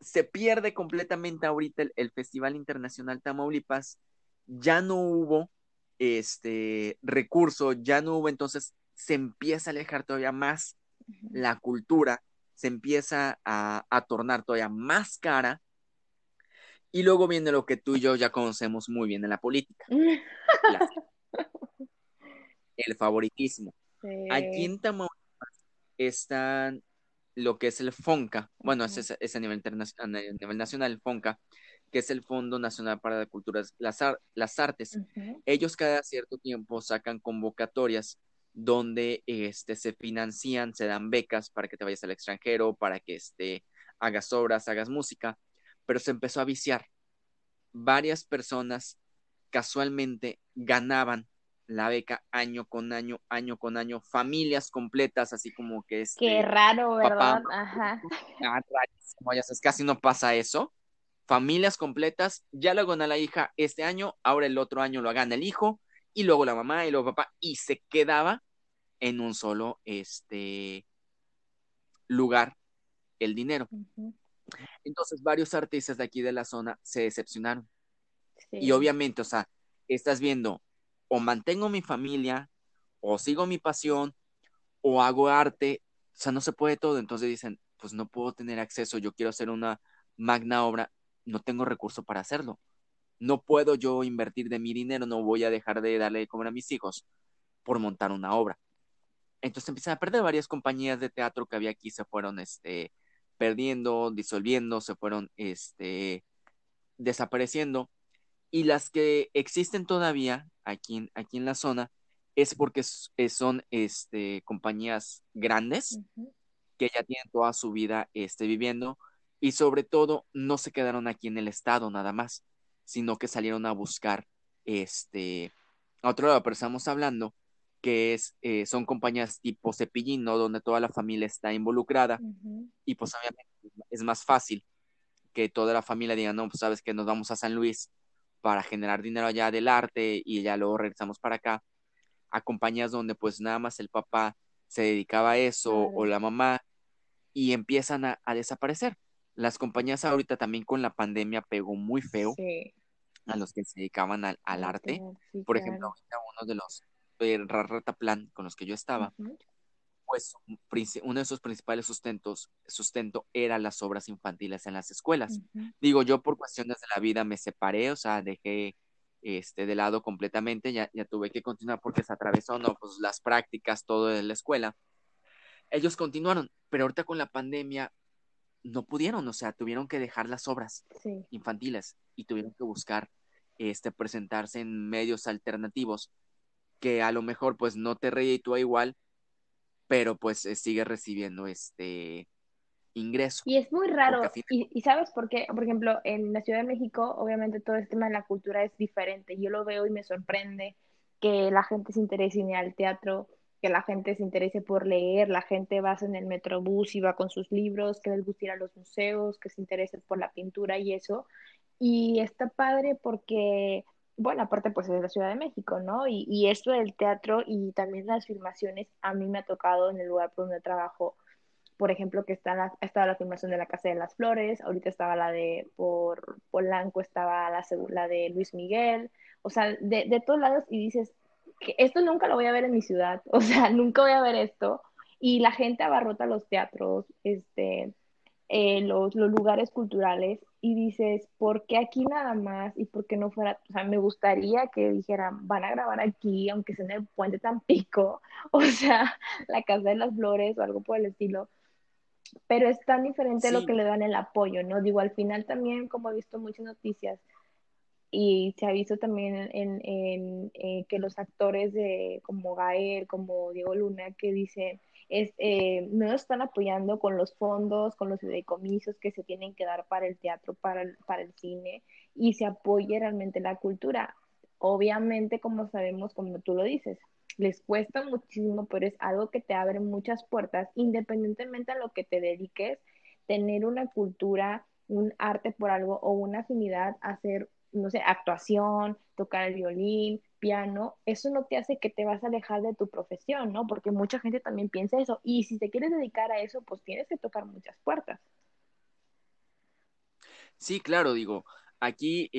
se pierde completamente ahorita el, Festival Internacional Tamaulipas. Ya no hubo este recurso, ya no hubo, entonces se empieza a alejar todavía más la cultura, se empieza a, a tornar todavía más cara. Y luego viene lo que tú y yo ya conocemos muy bien en la política. el favoritismo. Aquí en Tamaulipas están lo que es el FONCA, bueno, es, es, a, nivel a nivel nacional, el FONCA, que es el Fondo Nacional para las Culturas, las, las Artes. Ellos cada cierto tiempo sacan convocatorias donde este, se financian, se dan becas para que te vayas al extranjero, para que este, hagas obras, hagas música, pero se empezó a viciar. Varias personas casualmente ganaban la beca año con año, año con año, familias completas, así como que es. Qué raro, ¿verdad? Ajá. Ah, ya sabes, casi no pasa eso. Familias completas, ya lo gana la hija este año, ahora el otro año lo gana el hijo, y luego la mamá y luego papá, y se quedaba en un solo este, lugar el dinero. Entonces, varios artistas de aquí de la zona se decepcionaron. Y obviamente, o sea, estás viendo o mantengo mi familia, o sigo mi pasión, o hago arte, o sea, no se puede todo. Entonces dicen, pues no puedo tener acceso, yo quiero hacer una magna obra, no tengo recurso para hacerlo. No puedo yo invertir de mi dinero, no voy a dejar de darle de comer a mis hijos por montar una obra. Entonces empiezan a perder varias compañías de teatro que había aquí, se fueron este, perdiendo, disolviendo, se fueron este, desapareciendo. Y las que existen todavía aquí en, aquí en la zona es porque son este, compañías grandes que ya tienen toda su vida este, viviendo y sobre todo no se quedaron aquí en el estado nada más, sino que salieron a buscar este, a otro lado, pero estamos hablando que es, eh, son compañías tipo Cepillín, Donde toda la familia está involucrada y pues obviamente es más fácil que toda la familia diga, no, pues sabes que nos vamos a San Luis para generar dinero allá del arte y ya luego regresamos para acá a compañías donde pues nada más el papá se dedicaba a eso o la mamá y empiezan a, desaparecer. Las compañías ahorita también con la pandemia pegó muy feo a los que se dedicaban al, arte. Por ejemplo, uno de los eh, Plan con los que yo estaba, pues uno de sus principales sustentos, sustento era las obras infantiles en las escuelas. Digo, yo por cuestiones de la vida me separé, o sea, dejé este de lado completamente, ya, ya tuve que continuar porque se atravesó, no, pues las prácticas, todo de la escuela. Ellos continuaron, pero ahorita con la pandemia no pudieron, o sea, tuvieron que dejar las obras infantiles y tuvieron que buscar este presentarse en medios alternativos que a lo mejor pues no te reditúa igual, pero pues eh, sigue recibiendo este ingreso. Y es muy raro, y, sabes por qué, por ejemplo, en la Ciudad de México, obviamente todo este tema de la cultura es diferente, yo lo veo y me sorprende que la gente se interese en ir al teatro, que la gente se interese por leer, la gente va en el metrobús y va con sus libros, que les gusta ir a los museos, que se interese por la pintura y eso. Y está padre porque, bueno, aparte pues es la Ciudad de México, ¿no? Y, y esto del teatro y también las filmaciones, a mí me ha tocado en el lugar por donde trabajo, por ejemplo, que está la, estaba la filmación de la Casa de las Flores, ahorita estaba la de por Polanco, estaba la, la de Luis Miguel, o sea, de, de todos lados y dices, que esto nunca lo voy a ver en mi ciudad, o sea, nunca voy a ver esto. Y la gente abarrota los teatros, este, eh, los, los, lugares culturales y dices, ¿por qué aquí nada más? Y por qué no fuera, o sea, me gustaría que dijeran, van a grabar aquí, aunque sea en el puente Tampico, o sea, la Casa de las Flores o algo por el estilo. Pero es tan diferente lo que le dan el apoyo, ¿no? Digo, al final también, como he visto muchas noticias, y se ha visto también en, en, eh, que los actores de, como Gael, como Diego Luna, que dicen, es, eh, no están apoyando con los fondos, con los decomisos que se tienen que dar para el teatro, para el, para el cine, y se apoye realmente la cultura. Obviamente, como sabemos, como tú lo dices, les cuesta muchísimo, pero es algo que te abre muchas puertas, independientemente a lo que te dediques, tener una cultura, un arte por algo o una afinidad hacer no sé, actuación, tocar el violín, piano, eso no te hace que te vas a alejar de tu profesión, ¿no? Porque mucha gente también piensa eso. Y si te quieres dedicar a eso, pues tienes que tocar muchas puertas. Sí, claro, digo, aquí,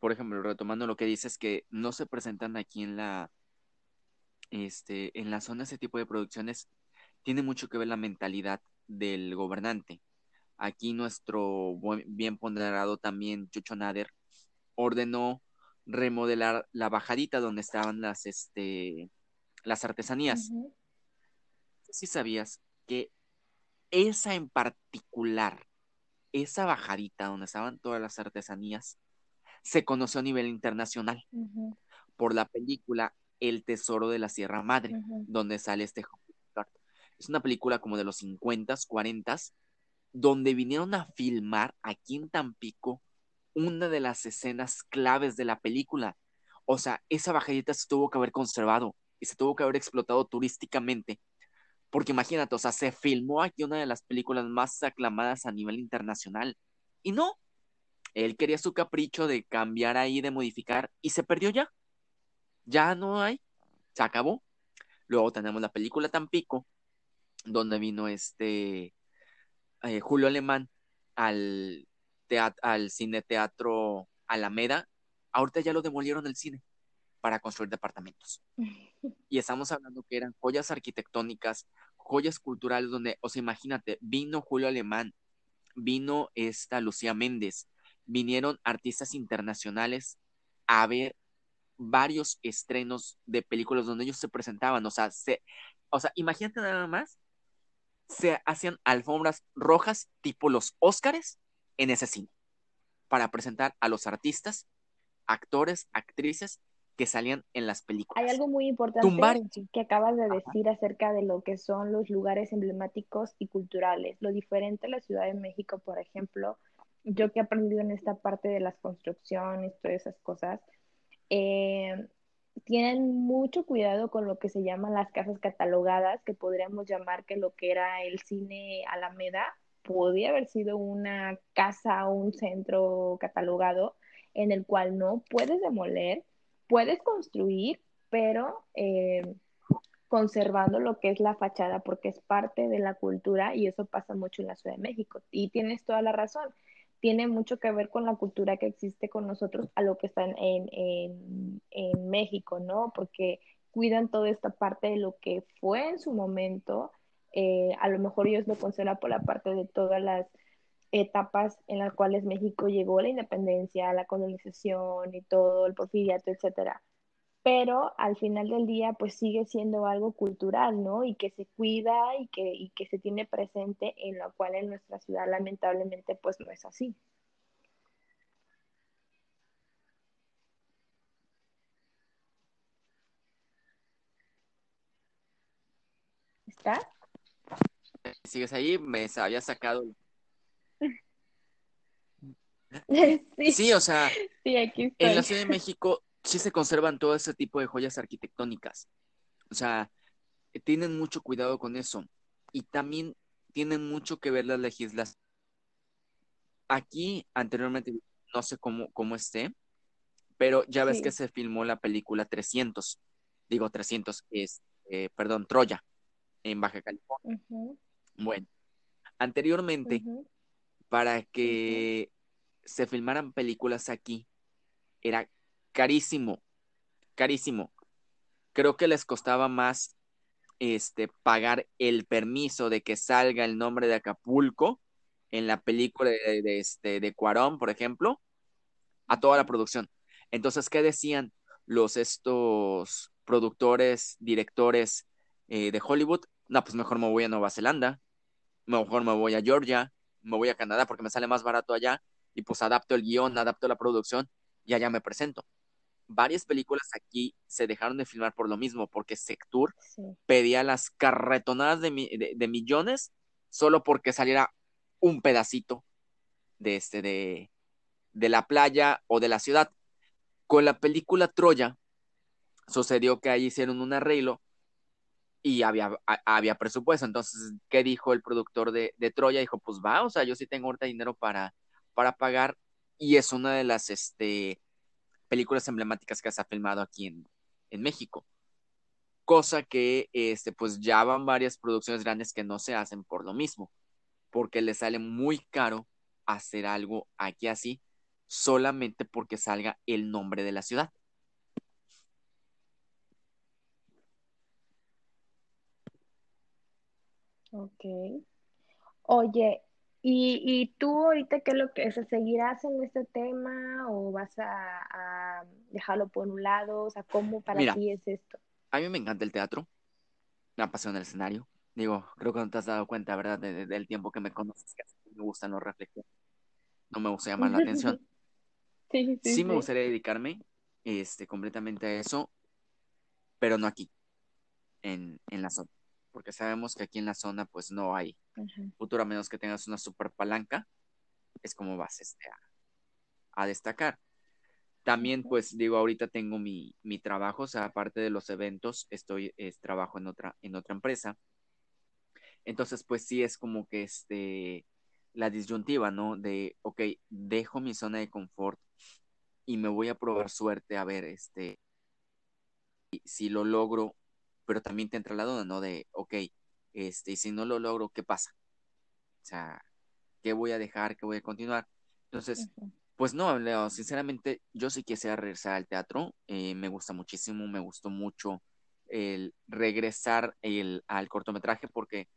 por ejemplo, retomando lo que dices, que no se presentan aquí en la, este, en la zona ese tipo de producciones, tiene mucho que ver la mentalidad del gobernante. Aquí nuestro bien ponderado también Chucho Nader ordenó remodelar la bajadita donde estaban las, este, las artesanías. Si sabías que esa en particular, esa bajadita donde estaban todas las artesanías, se conoció a nivel internacional por la película El Tesoro de la Sierra Madre, donde sale este Es una película como de los 50, 40, donde vinieron a filmar aquí en Tampico una de las escenas claves de la película. O sea, esa bajadita se tuvo que haber conservado y se tuvo que haber explotado turísticamente. Porque imagínate, o sea, se filmó aquí una de las películas más aclamadas a nivel internacional. Y no, él quería su capricho de cambiar ahí, de modificar, y se perdió ya. Ya no hay, se acabó. Luego tenemos la película Tampico, donde vino este eh, Julio Alemán al al cine teatro Alameda, ahorita ya lo demolieron el cine para construir departamentos. Y estamos hablando que eran joyas arquitectónicas, joyas culturales, donde, o sea, imagínate, vino Julio Alemán, vino esta Lucía Méndez, vinieron artistas internacionales a ver varios estrenos de películas donde ellos se presentaban, o sea, se, o sea, imagínate nada más, se hacían alfombras rojas tipo los Óscares en ese cine para presentar a los artistas, actores, actrices que salían en las películas. Hay algo muy importante que acabas de decir acerca de lo que son los lugares emblemáticos y culturales. Lo diferente a la Ciudad de México, por ejemplo, yo que he aprendido en esta parte de las construcciones, todas esas cosas, eh, tienen mucho cuidado con lo que se llaman las casas catalogadas, que podríamos llamar que lo que era el cine Alameda podía haber sido una casa o un centro catalogado en el cual no puedes demoler, puedes construir, pero eh, conservando lo que es la fachada, porque es parte de la cultura y eso pasa mucho en la Ciudad de México. Y tienes toda la razón, tiene mucho que ver con la cultura que existe con nosotros a lo que está en, en, en México, ¿no? Porque cuidan toda esta parte de lo que fue en su momento eh, a lo mejor ellos lo consideran por la parte de todas las etapas en las cuales México llegó la independencia, la colonización y todo, el porfiriato, etcétera. Pero al final del día, pues sigue siendo algo cultural, ¿no? Y que se cuida y que, y que se tiene presente, en lo cual en nuestra ciudad lamentablemente pues no es así. ¿Está? Sigues ahí, me había sacado. Sí, o sea, en la Ciudad de México sí se conservan todo ese tipo de joyas arquitectónicas. O sea, tienen mucho cuidado con eso y también tienen mucho que ver las legislaciones. Aquí anteriormente, no sé cómo, cómo esté, pero ya ves que se filmó la película 300, digo 300, es, eh, perdón, Troya, en Baja California. Bueno, anteriormente, para que se filmaran películas aquí, era carísimo, carísimo. Creo que les costaba más este, pagar el permiso de que salga el nombre de Acapulco en la película de, este, de Cuarón, por ejemplo, a toda la producción. Entonces, ¿qué decían los estos productores, directores eh, de Hollywood? No, pues mejor me voy a Nueva Zelanda, mejor me voy a Georgia, me voy a Canadá porque me sale más barato allá y pues adapto el guion, adapto la producción y allá me presento varias películas aquí se dejaron de filmar por lo mismo, porque Sectur pedía las carretonadas de, de, millones solo porque saliera un pedacito de, este, de, de la playa o de la ciudad. Con la película Troya sucedió que ahí hicieron un arreglo y había, había presupuesto. Entonces, ¿qué dijo el productor de, de, Troya? Dijo, pues va, o sea, yo sí tengo ahorita dinero para, para pagar. Y es una de las, este, películas emblemáticas que se ha filmado aquí en, en México. Cosa que, este, pues ya van varias producciones grandes que no se hacen por lo mismo, porque le sale muy caro hacer algo aquí así, solamente porque salga el nombre de la ciudad. Ok. Oye, ¿Y, y tú ahorita qué es lo que, seguirás en este tema o vas a, dejarlo por un lado? O sea, ¿cómo para ti es esto? A mí me encanta el teatro, me apasiona el escenario. Digo, creo que no te has dado cuenta, ¿verdad? del tiempo que me conoces, que me gustan los reflexiones. No me gusta llamar la atención. sí, sí, sí, me gustaría dedicarme este, completamente a eso, pero no aquí, en, en la zona porque sabemos que aquí en la zona pues no hay futuro a menos que tengas una super palanca, es como vas este, a, destacar. También pues digo, ahorita tengo mi, mi, trabajo, o sea, aparte de los eventos, estoy, es, trabajo en otra, en otra empresa. Entonces pues sí es como que este, la disyuntiva, ¿no? De, ok, dejo mi zona de confort y me voy a probar suerte a ver, este, si lo logro pero también te entra la duda, ¿no? De, ok, este, si no lo logro, ¿qué pasa? O sea, ¿qué voy a dejar? ¿Qué voy a continuar? Entonces, pues no, Leo, sinceramente, yo sí quisiera regresar al teatro, eh, me gusta muchísimo, me gustó mucho el regresar el, al cortometraje porque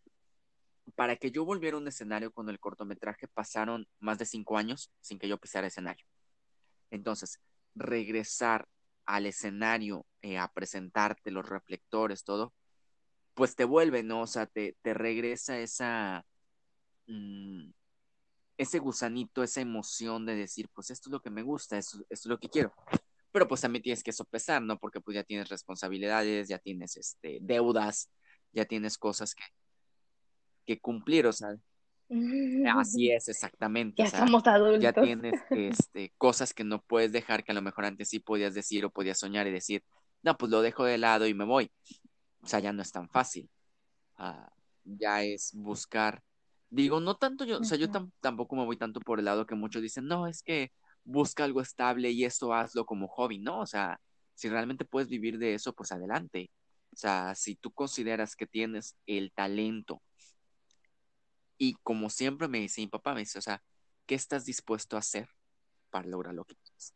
para que yo volviera a un escenario con el cortometraje pasaron más de cinco años sin que yo pisara escenario. Entonces, regresar al escenario eh, a presentarte los reflectores, todo, pues te vuelve, ¿no? O sea, te, te regresa esa, mm, ese gusanito, esa emoción de decir, pues esto es lo que me gusta, esto, es lo que quiero. Pero pues también tienes que sopesar, ¿no? Porque pues ya tienes responsabilidades, ya tienes este, deudas, ya tienes cosas que, que cumplir, o sea, Así es, exactamente. Ya somos adultos. Ya tienes este, cosas que no puedes dejar que a lo mejor antes sí podías decir o podías soñar y decir, no, pues lo dejo de lado y me voy. O sea, ya no es tan fácil. Ah, ya es buscar. Digo, no tanto yo, o sea, yo tampoco me voy tanto por el lado que muchos dicen, no, es que busca algo estable y esto hazlo como hobby, ¿no? O sea, si realmente puedes vivir de eso, pues adelante. O sea, si tú consideras que tienes el talento y como siempre me dice mi papá, me dice, o sea, ¿qué estás dispuesto a hacer para lograr lo que quieres?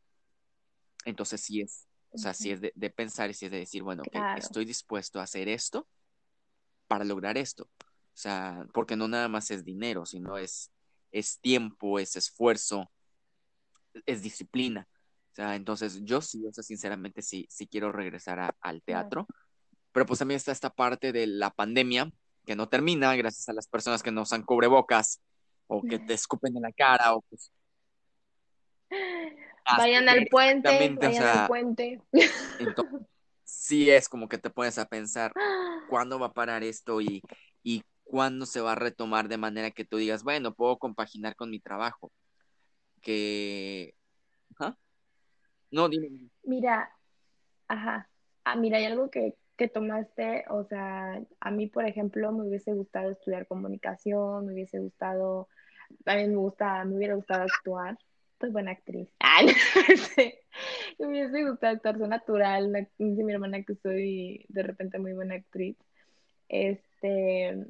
Entonces, sí es, o sea, sí es de, pensar y sí es de decir, bueno, estoy dispuesto a hacer esto para lograr esto. O sea, porque no nada más es dinero, sino es, es tiempo, es esfuerzo, es disciplina. O sea, entonces yo sí, o sea, sinceramente sí, sí quiero regresar al teatro. Pero pues también está esta parte de la pandemia, que no termina gracias a las personas que no usan cubrebocas o que te escupen en la cara o pues vayan al puente, vayan al puente. Entonces, sí es como que te pones a pensar cuándo va a parar esto y, y cuándo se va a retomar de manera que tú digas, bueno, puedo compaginar con mi trabajo. Que... ¿Ah? No, dime. Mira, ajá. Ah, mira, hay algo que, que tomaste, o sea, a mí, por ejemplo, me hubiese gustado estudiar comunicación, me hubiese gustado, también me gusta, me hubiera gustado actuar, soy buena actriz. Ah, me hubiese gustado actuar, soy natural, dice mi hermana que soy de repente muy buena actriz. Este,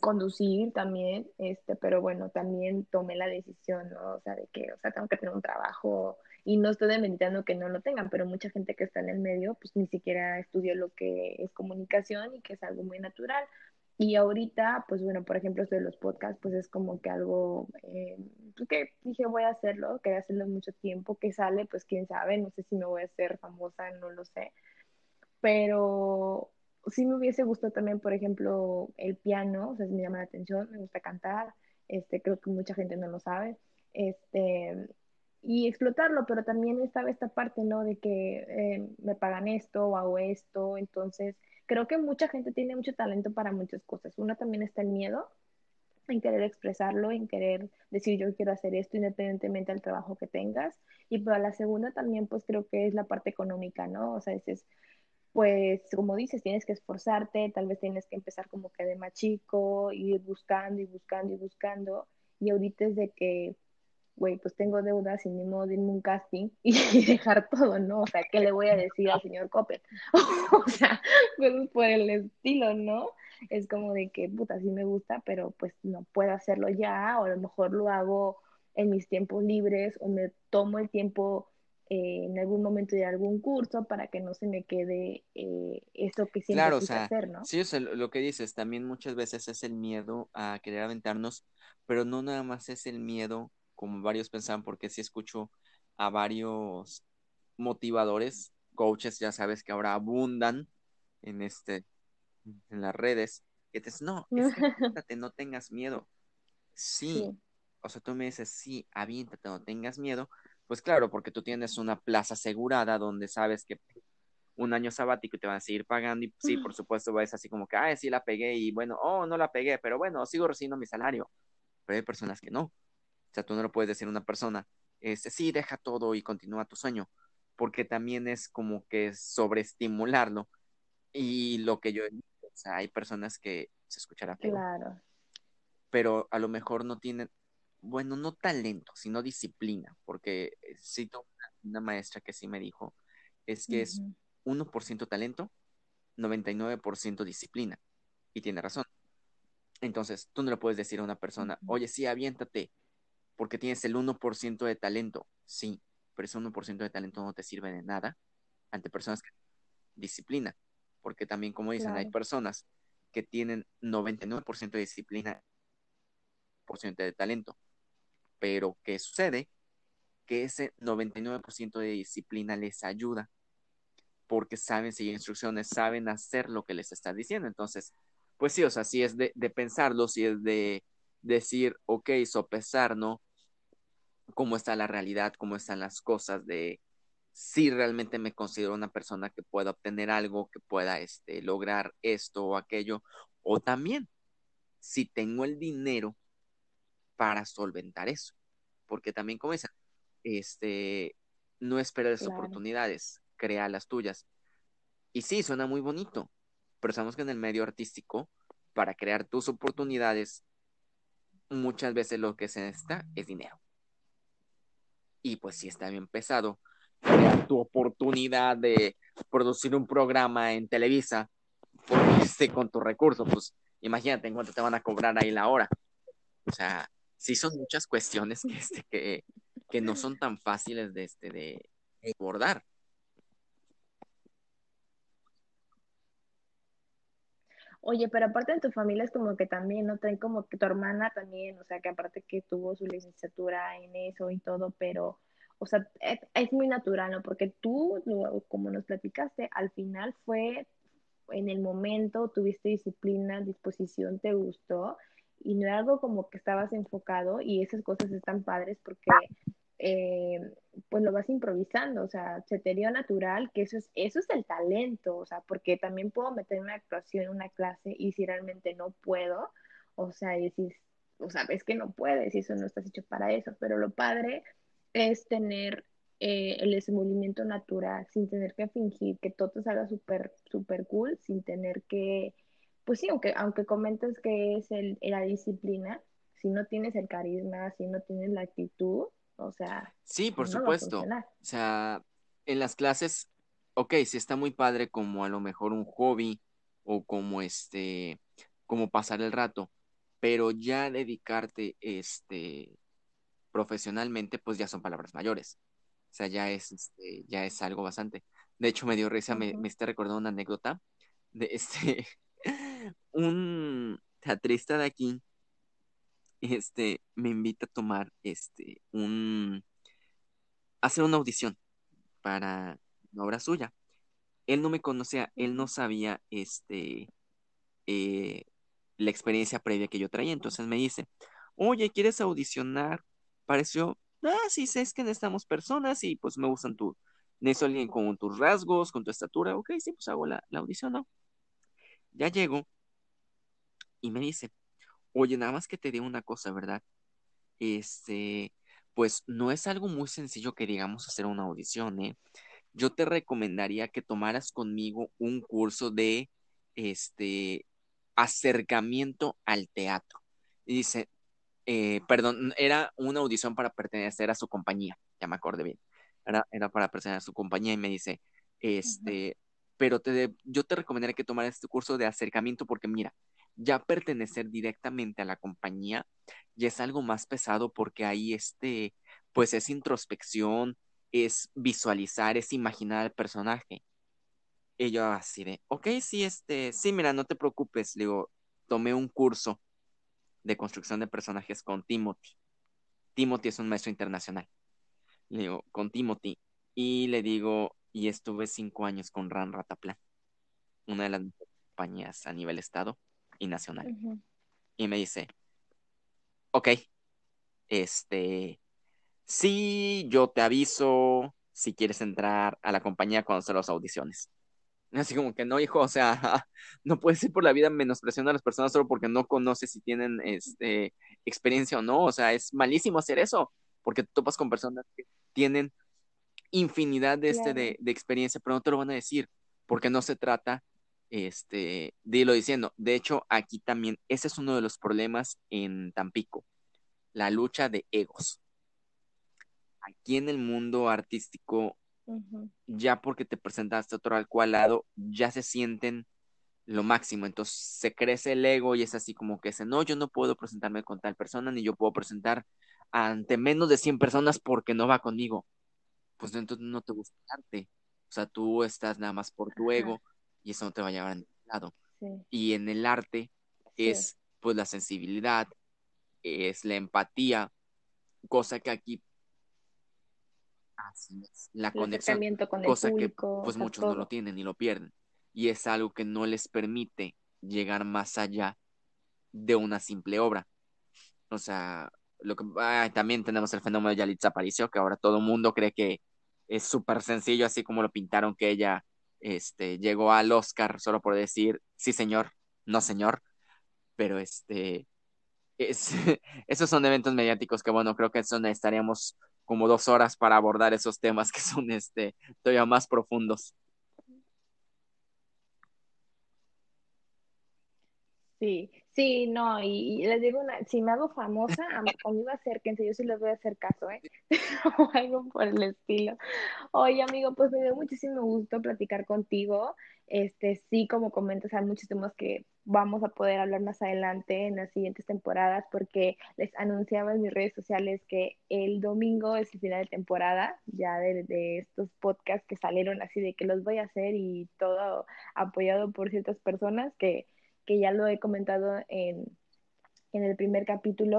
conducir también, este, pero bueno, también tomé la decisión, ¿no? O sea, de que, o sea, tengo que tener un trabajo y no estoy demeritando que no lo tengan, pero mucha gente que está en el medio, pues ni siquiera estudió lo que es comunicación y que es algo muy natural. Y ahorita, pues bueno, por ejemplo, esto de los podcasts, pues es como que algo eh, pues que dije voy a hacerlo, quería hacerlo mucho tiempo, que sale, pues quién sabe, no sé si me voy a hacer famosa, no lo sé. Pero sí me hubiese gustado también, por ejemplo, el piano, o sea, me llama la atención, me gusta cantar, este, creo que mucha gente no lo sabe, este, y explotarlo, pero también estaba esta parte, ¿no? De que eh, me pagan esto o hago esto, entonces creo que mucha gente tiene mucho talento para muchas cosas. Una también está el miedo en querer expresarlo, en querer decir yo quiero hacer esto independientemente del trabajo que tengas. Y para la segunda también, pues creo que es la parte económica, ¿no? O sea, es, pues como dices, tienes que esforzarte, tal vez tienes que empezar como que de más chico, ir buscando y buscando y buscando. Y ahorita es de que güey, pues tengo deudas y ni modo de irme un casting y dejar todo, ¿no? O sea, ¿qué le voy a decir al señor Coppel? o sea, pues por el estilo, ¿no? Es como de que, puta, sí me gusta, pero pues no puedo hacerlo ya, o a lo mejor lo hago en mis tiempos libres, o me tomo el tiempo eh, en algún momento de algún curso para que no se me quede eh, eso que siempre claro, o sea, hacer, ¿no? Sí, o lo que dices, también muchas veces es el miedo a querer aventarnos, pero no nada más es el miedo como varios pensaban, porque sí escucho a varios motivadores, coaches, ya sabes que ahora abundan en este en las redes, que te dicen, no, es no tengas miedo. Sí. O sea, tú me dices, sí, aviéntate, no tengas miedo. Pues claro, porque tú tienes una plaza asegurada donde sabes que un año sabático y te van a seguir pagando y sí, por supuesto, vas así como que, ay, sí la pegué y bueno, oh, no la pegué, pero bueno, sigo recibiendo mi salario. Pero hay personas que no, sea, tú no lo puedes decir a una persona, este, sí, deja todo y continúa tu sueño, porque también es como que sobreestimularlo. Y lo que yo, o sea, hay personas que se escuchará Claro. Pero a lo mejor no tienen, bueno, no talento, sino disciplina, porque cito una maestra que sí me dijo, es que es 1% talento, 99% disciplina. Y tiene razón. Entonces, tú no le puedes decir a una persona, oye, sí, aviéntate, porque tienes el 1% de talento, sí, pero ese 1% de talento no te sirve de nada ante personas que disciplina, porque también como dicen, hay personas que tienen 99% de disciplina, por ciento de talento, pero ¿qué sucede? Que ese 99% de disciplina les ayuda porque saben seguir instrucciones, saben hacer lo que les está diciendo. Entonces, pues sí, o sea, si es de, de pensarlo, si es de decir, ok, sopesar, ¿no? Cómo está la realidad, cómo están las cosas de si realmente me considero una persona que pueda obtener algo, que pueda este, lograr esto o aquello, o también si tengo el dinero para solventar eso, porque también como dicen, este, no esperes oportunidades, crea las tuyas. Y sí, suena muy bonito, pero sabemos que en el medio artístico, para crear tus oportunidades, muchas veces lo que se necesita es dinero. Y pues si está bien pesado. Tu oportunidad de producir un programa en Televisa este, con tus recursos, pues imagínate en cuánto te van a cobrar ahí la hora. O sea, sí son muchas cuestiones que, este, que, que no son tan fáciles de, este, de abordar. Oye, pero aparte de tu familia es como que también, ¿no? Traen como que tu hermana también, o sea, que aparte que tuvo su licenciatura en eso y todo, pero, o sea, es, muy natural, ¿no? Porque tú, como nos platicaste, al final fue en el momento, tuviste disciplina, disposición, te gustó, y no era algo como que estabas enfocado, y esas cosas están padres porque eh, pues lo vas improvisando, o sea, se te dio natural, que eso es, eso es el talento, o sea, porque también puedo meter una actuación en una clase y si realmente no puedo, o sea, decir, o sea, es que no puedes y eso no estás hecho para eso, pero lo padre es tener eh, el desenvolvimiento natural, sin tener que fingir, que todo te salga súper, súper cool, sin tener que, pues sí, aunque, aunque comentes que es el, la disciplina, si no tienes el carisma, si no tienes la actitud, o sea... Sí, por supuesto. O sea, en las clases, ok, sí está muy padre como a lo mejor un hobby o como este, como pasar el rato, pero ya dedicarte, este, profesionalmente, pues ya son palabras mayores. O sea, ya es, este, ya es algo bastante. De hecho, me dio risa, me, me está recordando una anécdota de este, un teatrista de aquí, este, me invita a tomar, este, un, hacer una audición para una obra suya. Él no me conocía, él no sabía, este, eh, la experiencia previa que yo traía. Entonces me dice, oye, ¿quieres audicionar? Pareció, ah, sí, sé es que necesitamos personas y pues me gustan tú. Necesito alguien con tus rasgos, con tu estatura. Ok, sí, pues hago la, la audición, ¿no? Ya llego y me dice, oye, nada más que te diga una cosa, ¿verdad? Este, pues no es algo muy sencillo que digamos hacer una audición, ¿eh? Yo te recomendaría que tomaras conmigo un curso de, este, acercamiento al teatro. Y dice, eh, perdón, era una audición para pertenecer a su compañía, ya me acordé bien, era, era para pertenecer a su compañía y me dice, este, pero te yo te recomendaría que tomaras este curso de acercamiento porque mira, ya pertenecer directamente a la compañía ya es algo más pesado porque ahí este, pues es introspección, es visualizar, es imaginar al personaje. Y yo así de, ok, sí, este, sí, mira, no te preocupes. Le digo, tomé un curso de construcción de personajes con Timothy. Timothy es un maestro internacional. Le digo, con Timothy. Y le digo, y estuve cinco años con Ran Rataplan, una de las compañías a nivel estado y nacional. Y me dice, ok, este, sí, yo te aviso si quieres entrar a la compañía cuando se las audiciones. Así como que no, hijo, o sea, no puedes ir por la vida menospreciando a las personas solo porque no conoces si tienen este, experiencia o no. O sea, es malísimo hacer eso, porque te topas con personas que tienen infinidad de, este, de, de, experiencia, pero no te lo van a decir, porque no se trata este, de irlo diciendo. De hecho, aquí también, ese es uno de los problemas en Tampico, la lucha de egos. Aquí en el mundo artístico ya porque te presentaste otro al cual lado, ya se sienten lo máximo. Entonces se crece el ego y es así como que dice, no, yo no puedo presentarme con tal persona, ni yo puedo presentar ante menos de 100 personas porque no va conmigo. Pues entonces no te gusta el arte. O sea, tú estás nada más por tu ego y eso no te va a llevar a ningún lado. Y en el arte es pues la sensibilidad, es la empatía, cosa que aquí Así es. La conexión, con el cosa que pues muchos no lo tienen y lo pierden. Y es algo que no les permite llegar más allá de una simple obra. O sea, lo que también tenemos el fenómeno de Yalitza Aparicio, que ahora todo el mundo cree que es súper sencillo, así como lo pintaron que ella este, llegó al Oscar solo por decir sí señor, no señor, pero este es, esos son eventos mediáticos que bueno, creo que eso estaríamos como dos horas para abordar esos temas que son este, todavía más profundos. Sí, sí, no, y, les digo, una, si me hago famosa, a, va a ser que yo sí les voy a hacer caso, ¿eh? o algo por el estilo. Oye, amigo, pues me dio muchísimo gusto platicar contigo. Este, sí, como comentas, hay muchos temas que vamos a poder hablar más adelante en las siguientes temporadas porque les anunciaba en mis redes sociales que el domingo es el final de temporada ya de, de, estos podcasts que salieron así de que los voy a hacer y todo apoyado por ciertas personas que, que ya lo he comentado en, en el primer capítulo.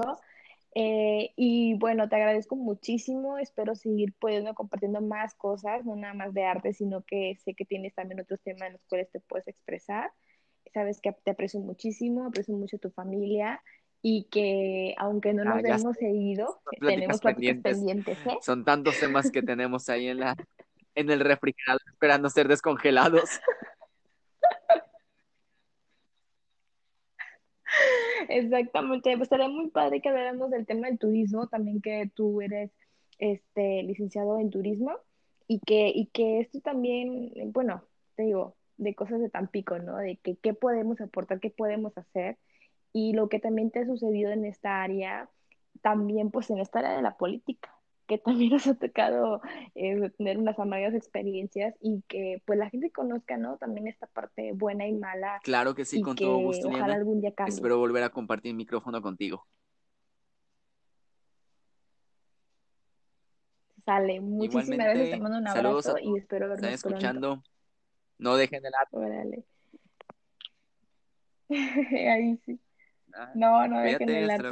Eh, y bueno, te agradezco muchísimo, espero seguir pudiendo compartiendo más cosas, no nada más de arte, sino que sé que tienes también otros temas en los cuales te puedes expresar sabes que te aprecio muchísimo, aprecio mucho tu familia y que aunque no nos hemos seguido, tenemos pendientes, pendientes ¿eh? Son tantos temas que tenemos ahí en la en el refrigerador esperando ser descongelados. Exactamente, pues estaría muy padre que habláramos del tema del turismo, también que tú eres este, licenciado en turismo y que, y que esto también, bueno, te digo, de cosas de Tampico, ¿no? De que qué podemos aportar, qué podemos hacer y lo que también te ha sucedido en esta área, también pues en esta área de la política, que también nos ha tocado eh, tener unas amargas experiencias y que pues la gente conozca, ¿no? También esta parte buena y mala. Claro que sí, con todo gusto. Ojalá algún día cambie. Espero volver a compartir micrófono contigo. Sale, muchísimas gracias, te mando un abrazo y espero vernos Están escuchando. No dejen de lado. Órale. Ahí sí. No, no dejen de lado.